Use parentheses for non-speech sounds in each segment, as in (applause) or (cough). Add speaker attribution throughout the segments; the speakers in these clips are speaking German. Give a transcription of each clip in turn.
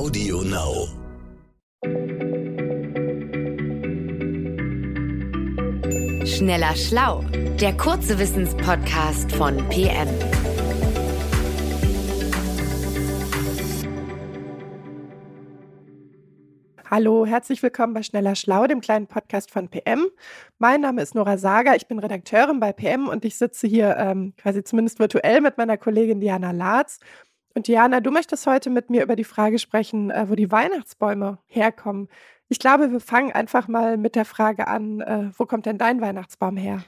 Speaker 1: Audio Now.
Speaker 2: Schneller Schlau, der kurze Wissenspodcast von PM.
Speaker 3: Hallo, herzlich willkommen bei Schneller Schlau, dem kleinen Podcast von PM. Mein Name ist Nora Sager, ich bin Redakteurin bei PM und ich sitze hier ähm, quasi zumindest virtuell mit meiner Kollegin Diana Latz. Und Diana, du möchtest heute mit mir über die Frage sprechen, äh, wo die Weihnachtsbäume herkommen. Ich glaube, wir fangen einfach mal mit der Frage an, äh, wo kommt denn dein Weihnachtsbaum her?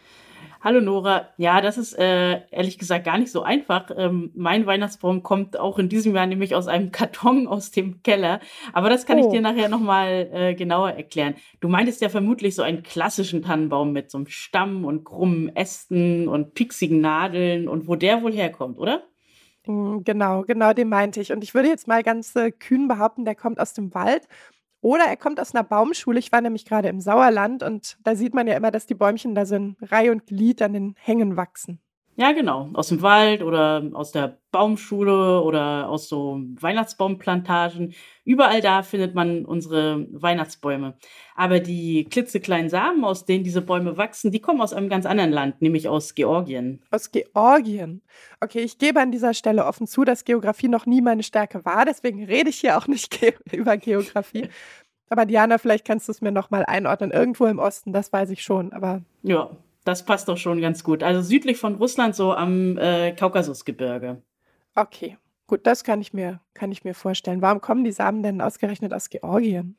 Speaker 4: Hallo Nora. Ja, das ist äh, ehrlich gesagt gar nicht so einfach. Ähm, mein Weihnachtsbaum kommt auch in diesem Jahr nämlich aus einem (laughs) Karton aus dem Keller. Aber das kann oh. ich dir nachher nochmal äh, genauer erklären. Du meintest ja vermutlich so einen klassischen Tannenbaum mit so einem Stamm und krummen Ästen und pieksigen Nadeln und wo der wohl herkommt, oder?
Speaker 3: Mm, genau, genau, den meinte ich. Und ich würde jetzt mal ganz äh, kühn behaupten, der kommt aus dem Wald oder er kommt aus einer Baumschule. Ich war nämlich gerade im Sauerland und da sieht man ja immer, dass die Bäumchen da so in Reihe und Glied an den Hängen wachsen.
Speaker 4: Ja, genau. Aus dem Wald oder aus der Baumschule oder aus so Weihnachtsbaumplantagen. Überall da findet man unsere Weihnachtsbäume. Aber die klitzekleinen Samen, aus denen diese Bäume wachsen, die kommen aus einem ganz anderen Land, nämlich aus Georgien.
Speaker 3: Aus Georgien. Okay, ich gebe an dieser Stelle offen zu, dass Geografie noch nie meine Stärke war. Deswegen rede ich hier auch nicht ge (laughs) über Geografie. Aber Diana, vielleicht kannst du es mir noch mal einordnen. Irgendwo im Osten, das weiß ich schon. Aber
Speaker 4: ja, das passt doch schon ganz gut. Also südlich von Russland, so am äh, Kaukasusgebirge.
Speaker 3: Okay, gut, das kann ich mir, kann ich mir vorstellen. Warum kommen die Samen denn ausgerechnet aus Georgien?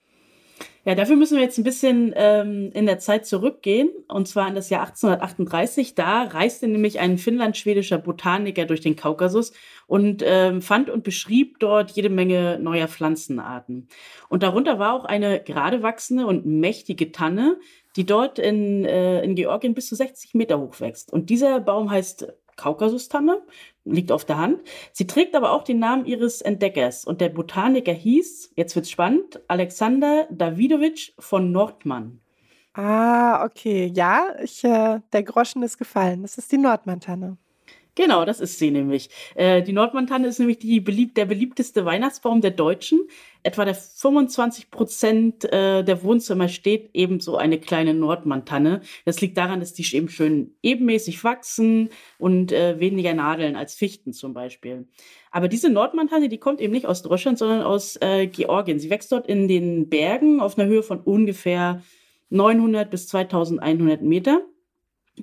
Speaker 4: Ja, dafür müssen wir jetzt ein bisschen ähm, in der Zeit zurückgehen, und zwar in das Jahr 1838. Da reiste nämlich ein finnland-schwedischer Botaniker durch den Kaukasus und ähm, fand und beschrieb dort jede Menge neuer Pflanzenarten. Und darunter war auch eine gerade wachsende und mächtige Tanne, die dort in, äh, in Georgien bis zu 60 Meter hoch wächst. Und dieser Baum heißt Kaukasustanne, liegt auf der Hand. Sie trägt aber auch den Namen ihres Entdeckers. Und der Botaniker hieß, jetzt wird's spannend, Alexander Davidowitsch von Nordmann.
Speaker 3: Ah, okay. Ja, ich, äh, der Groschen ist gefallen. Das ist die Nordmantanne.
Speaker 4: Genau, das ist sie nämlich. Äh, die Nordmantanne ist nämlich die beliebt, der beliebteste Weihnachtsbaum der Deutschen. Etwa der 25 Prozent äh, der Wohnzimmer steht eben so eine kleine Nordmantanne. Das liegt daran, dass die eben schön ebenmäßig wachsen und äh, weniger Nadeln als Fichten zum Beispiel. Aber diese Nordmantanne, die kommt eben nicht aus Deutschland, sondern aus äh, Georgien. Sie wächst dort in den Bergen auf einer Höhe von ungefähr 900 bis 2100 Meter.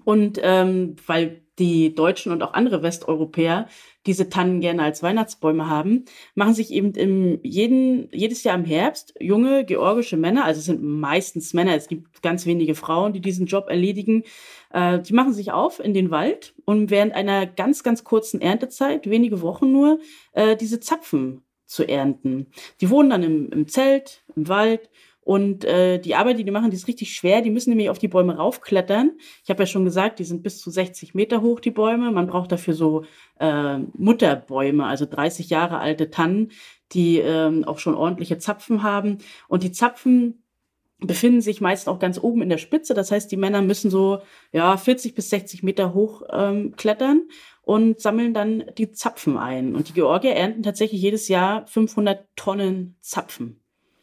Speaker 4: Und ähm, weil die Deutschen und auch andere Westeuropäer diese Tannen gerne als Weihnachtsbäume haben, machen sich eben im jeden, jedes Jahr im Herbst junge georgische Männer, also es sind meistens Männer, es gibt ganz wenige Frauen, die diesen Job erledigen, äh, die machen sich auf in den Wald und während einer ganz, ganz kurzen Erntezeit, wenige Wochen nur, äh, diese Zapfen zu ernten. Die wohnen dann im, im Zelt, im Wald und äh, die Arbeit, die die machen, die ist richtig schwer. Die müssen nämlich auf die Bäume raufklettern. Ich habe ja schon gesagt, die sind bis zu 60 Meter hoch, die Bäume. Man braucht dafür so äh, Mutterbäume, also 30 Jahre alte Tannen, die ähm, auch schon ordentliche Zapfen haben. Und die Zapfen befinden sich meist auch ganz oben in der Spitze. Das heißt, die Männer müssen so ja 40 bis 60 Meter hoch ähm, klettern und sammeln dann die Zapfen ein. Und die Georgier ernten tatsächlich jedes Jahr 500 Tonnen Zapfen.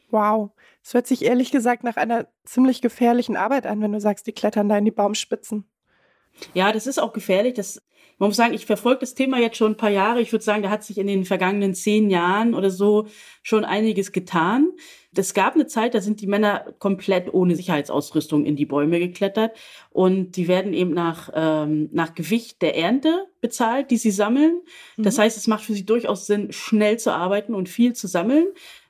Speaker 3: Wow. Es hört sich ehrlich gesagt nach einer ziemlich gefährlichen Arbeit an, wenn du sagst, die klettern da in die Baumspitzen.
Speaker 4: Ja, das ist auch gefährlich. Das, man muss sagen, ich verfolge das Thema jetzt schon ein paar Jahre. Ich würde sagen, da hat sich in den vergangenen zehn Jahren oder so schon einiges getan. Es gab eine Zeit, da sind die Männer komplett ohne Sicherheitsausrüstung in die Bäume geklettert und die werden eben nach, ähm, nach Gewicht der Ernte bezahlt, die sie sammeln. Das mhm. heißt, es macht für sie durchaus Sinn, schnell zu arbeiten und viel zu sammeln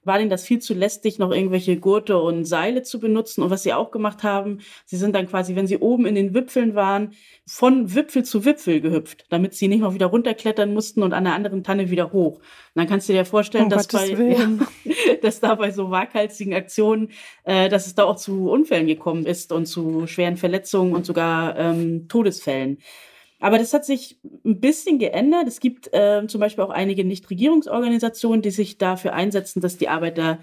Speaker 4: war denen das viel zu lästig, noch irgendwelche Gurte und Seile zu benutzen. Und was sie auch gemacht haben, sie sind dann quasi, wenn sie oben in den Wipfeln waren, von Wipfel zu Wipfel gehüpft, damit sie nicht noch wieder runterklettern mussten und an der anderen Tanne wieder hoch. Und dann kannst du dir vorstellen, oh, dass, bei, ja, (laughs) dass da bei so waghalsigen Aktionen, äh, dass es da auch zu Unfällen gekommen ist und zu schweren Verletzungen und sogar ähm, Todesfällen. Aber das hat sich ein bisschen geändert. Es gibt äh, zum Beispiel auch einige Nichtregierungsorganisationen, die sich dafür einsetzen, dass die Arbeiter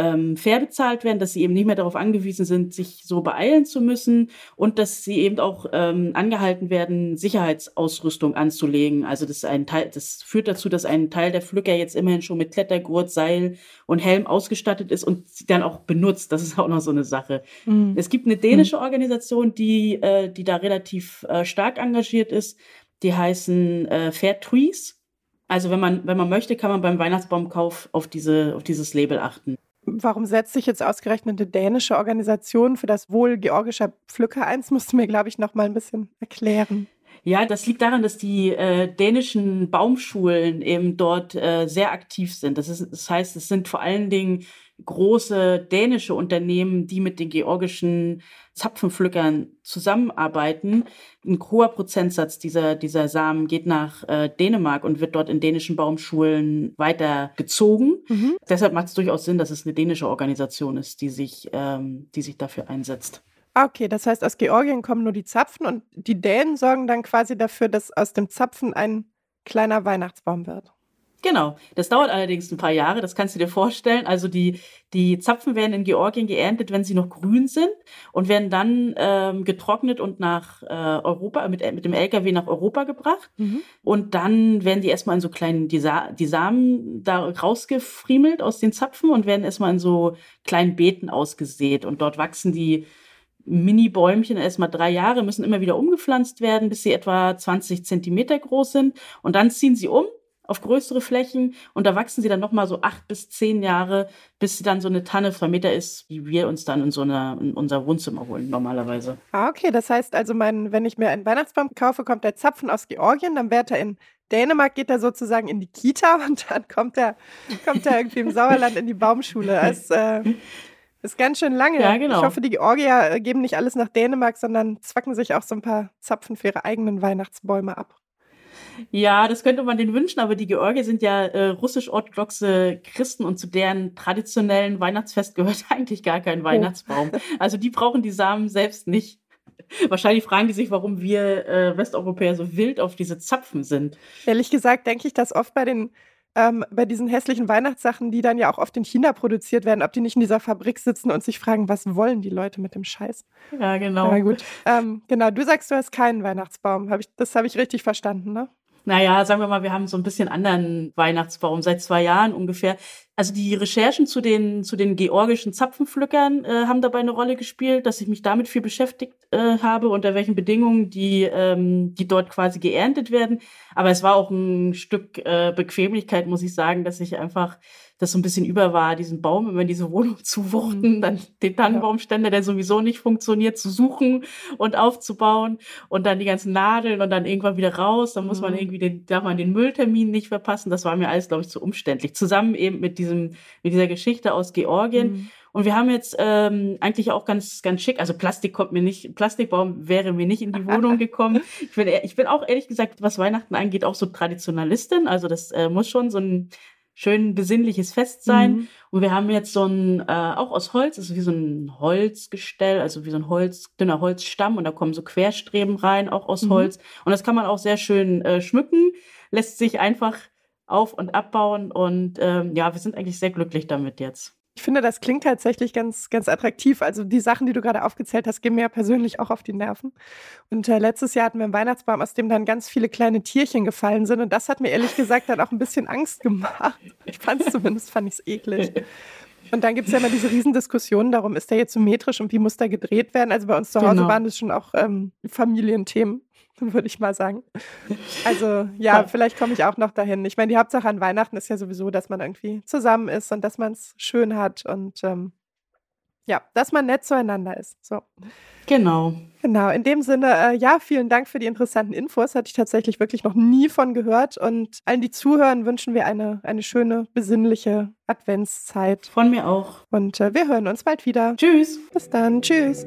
Speaker 4: ähm, fair bezahlt werden, dass sie eben nicht mehr darauf angewiesen sind, sich so beeilen zu müssen und dass sie eben auch ähm, angehalten werden, Sicherheitsausrüstung anzulegen. Also das, ist ein Teil, das führt dazu, dass ein Teil der Pflücker jetzt immerhin schon mit Klettergurt, Seil und Helm ausgestattet ist und sie dann auch benutzt. Das ist auch noch so eine Sache. Mhm. Es gibt eine dänische mhm. Organisation, die, äh, die da relativ äh, stark engagiert ist. Die heißen äh, Fair Trees. Also wenn man, wenn man möchte, kann man beim Weihnachtsbaumkauf auf, diese, auf dieses Label achten.
Speaker 3: Warum setzt sich jetzt ausgerechnet eine dänische Organisation für das Wohl georgischer Pflücker ein? Das musst du mir, glaube ich, noch mal ein bisschen erklären.
Speaker 4: Ja, das liegt daran, dass die äh, dänischen Baumschulen eben dort äh, sehr aktiv sind. Das, ist, das heißt, es sind vor allen Dingen große dänische Unternehmen, die mit den georgischen Zapfenpflückern zusammenarbeiten. Ein hoher Prozentsatz dieser, dieser Samen geht nach äh, Dänemark und wird dort in dänischen Baumschulen weiter gezogen. Mhm. Deshalb macht es durchaus Sinn, dass es eine dänische Organisation ist, die sich, ähm, die sich dafür einsetzt.
Speaker 3: Ah, okay, das heißt, aus Georgien kommen nur die Zapfen und die Dänen sorgen dann quasi dafür, dass aus dem Zapfen ein kleiner Weihnachtsbaum wird.
Speaker 4: Genau, das dauert allerdings ein paar Jahre, das kannst du dir vorstellen. Also die, die Zapfen werden in Georgien geerntet, wenn sie noch grün sind und werden dann ähm, getrocknet und nach äh, Europa, mit, mit dem LKW nach Europa gebracht. Mhm. Und dann werden die erstmal in so kleinen, die, Sa die Samen da rausgefriemelt aus den Zapfen und werden erstmal in so kleinen Beeten ausgesät. Und dort wachsen die Mini-Bäumchen erstmal drei Jahre, müssen immer wieder umgepflanzt werden, bis sie etwa 20 Zentimeter groß sind. Und dann ziehen sie um auf größere Flächen und da wachsen sie dann nochmal so acht bis zehn Jahre, bis sie dann so eine Tanne zwei Meter ist, wie wir uns dann in so einer, in unser Wohnzimmer holen normalerweise.
Speaker 3: Ah, okay. Das heißt also, mein, wenn ich mir einen Weihnachtsbaum kaufe, kommt der Zapfen aus Georgien, dann wird er in Dänemark geht er sozusagen in die Kita (laughs) und dann kommt er, kommt er irgendwie im (laughs) Sauerland in die Baumschule. Das äh, ist ganz schön lange. Ja, genau. Ich hoffe, die Georgier äh, geben nicht alles nach Dänemark, sondern zwacken sich auch so ein paar Zapfen für ihre eigenen Weihnachtsbäume ab.
Speaker 4: Ja, das könnte man denen wünschen, aber die Georgier sind ja äh, russisch-orthodoxe Christen und zu deren traditionellen Weihnachtsfest gehört (laughs) eigentlich gar kein oh. Weihnachtsbaum. Oh. Also die brauchen die Samen selbst nicht. Wahrscheinlich fragen die sich, warum wir äh, Westeuropäer so wild auf diese Zapfen sind.
Speaker 3: Ehrlich gesagt denke ich das oft bei den ähm, bei diesen hässlichen Weihnachtssachen, die dann ja auch oft in China produziert werden, ob die nicht in dieser Fabrik sitzen und sich fragen, was wollen die Leute mit dem Scheiß?
Speaker 4: Ja, genau.
Speaker 3: Aber gut. Ähm, genau, du sagst, du hast keinen Weihnachtsbaum. Hab ich, das habe ich richtig verstanden, ne?
Speaker 4: Naja, sagen wir mal, wir haben so ein bisschen anderen Weihnachtsbaum seit zwei Jahren ungefähr. Also die Recherchen zu den, zu den georgischen Zapfenpflückern äh, haben dabei eine Rolle gespielt, dass ich mich damit viel beschäftigt äh, habe, unter welchen Bedingungen die, ähm, die dort quasi geerntet werden. Aber es war auch ein Stück äh, Bequemlichkeit, muss ich sagen, dass ich einfach das so ein bisschen über war, diesen Baum immer in diese Wohnung (laughs) zu wuchten, mhm. dann den Tannenbaumständer, der sowieso nicht funktioniert, zu suchen und aufzubauen und dann die ganzen Nadeln und dann irgendwann wieder raus. Dann muss mhm. man irgendwie den, darf man den Mülltermin nicht verpassen. Das war mir alles, glaube ich, zu umständlich. Zusammen eben mit diesem, mit dieser Geschichte aus Georgien. Mhm. Und wir haben jetzt ähm, eigentlich auch ganz, ganz schick, also Plastik kommt mir nicht, Plastikbaum wäre mir nicht in die Wohnung (laughs) gekommen. Ich bin, ich bin auch ehrlich gesagt, was Weihnachten angeht, auch so Traditionalistin. Also das äh, muss schon so ein schön besinnliches Fest sein. Mhm. Und wir haben jetzt so ein, äh, auch aus Holz, also wie so ein Holzgestell, also wie so ein Holz, dünner Holzstamm und da kommen so Querstreben rein, auch aus mhm. Holz. Und das kann man auch sehr schön äh, schmücken, lässt sich einfach auf- und abbauen und ähm, ja, wir sind eigentlich sehr glücklich damit jetzt.
Speaker 3: Ich finde, das klingt tatsächlich ganz, ganz attraktiv. Also die Sachen, die du gerade aufgezählt hast, gehen mir ja persönlich auch auf die Nerven. Und äh, letztes Jahr hatten wir einen Weihnachtsbaum, aus dem dann ganz viele kleine Tierchen gefallen sind. Und das hat mir ehrlich gesagt dann auch ein bisschen Angst gemacht. Ich fand es zumindest, fand ich es eklig. Und dann gibt es ja immer diese Riesendiskussionen darum, ist der jetzt symmetrisch und wie muss der gedreht werden? Also bei uns zu Hause genau. waren das schon auch ähm, Familienthemen. (laughs) würde ich mal sagen. Also ja, vielleicht komme ich auch noch dahin. Ich meine, die Hauptsache an Weihnachten ist ja sowieso, dass man irgendwie zusammen ist und dass man es schön hat und ähm, ja, dass man nett zueinander ist. So.
Speaker 4: Genau.
Speaker 3: Genau, in dem Sinne, äh, ja, vielen Dank für die interessanten Infos. Hatte ich tatsächlich wirklich noch nie von gehört. Und allen, die zuhören, wünschen wir eine, eine schöne, besinnliche Adventszeit.
Speaker 4: Von mir auch.
Speaker 3: Und äh, wir hören uns bald wieder.
Speaker 4: Tschüss.
Speaker 3: Bis dann. Tschüss.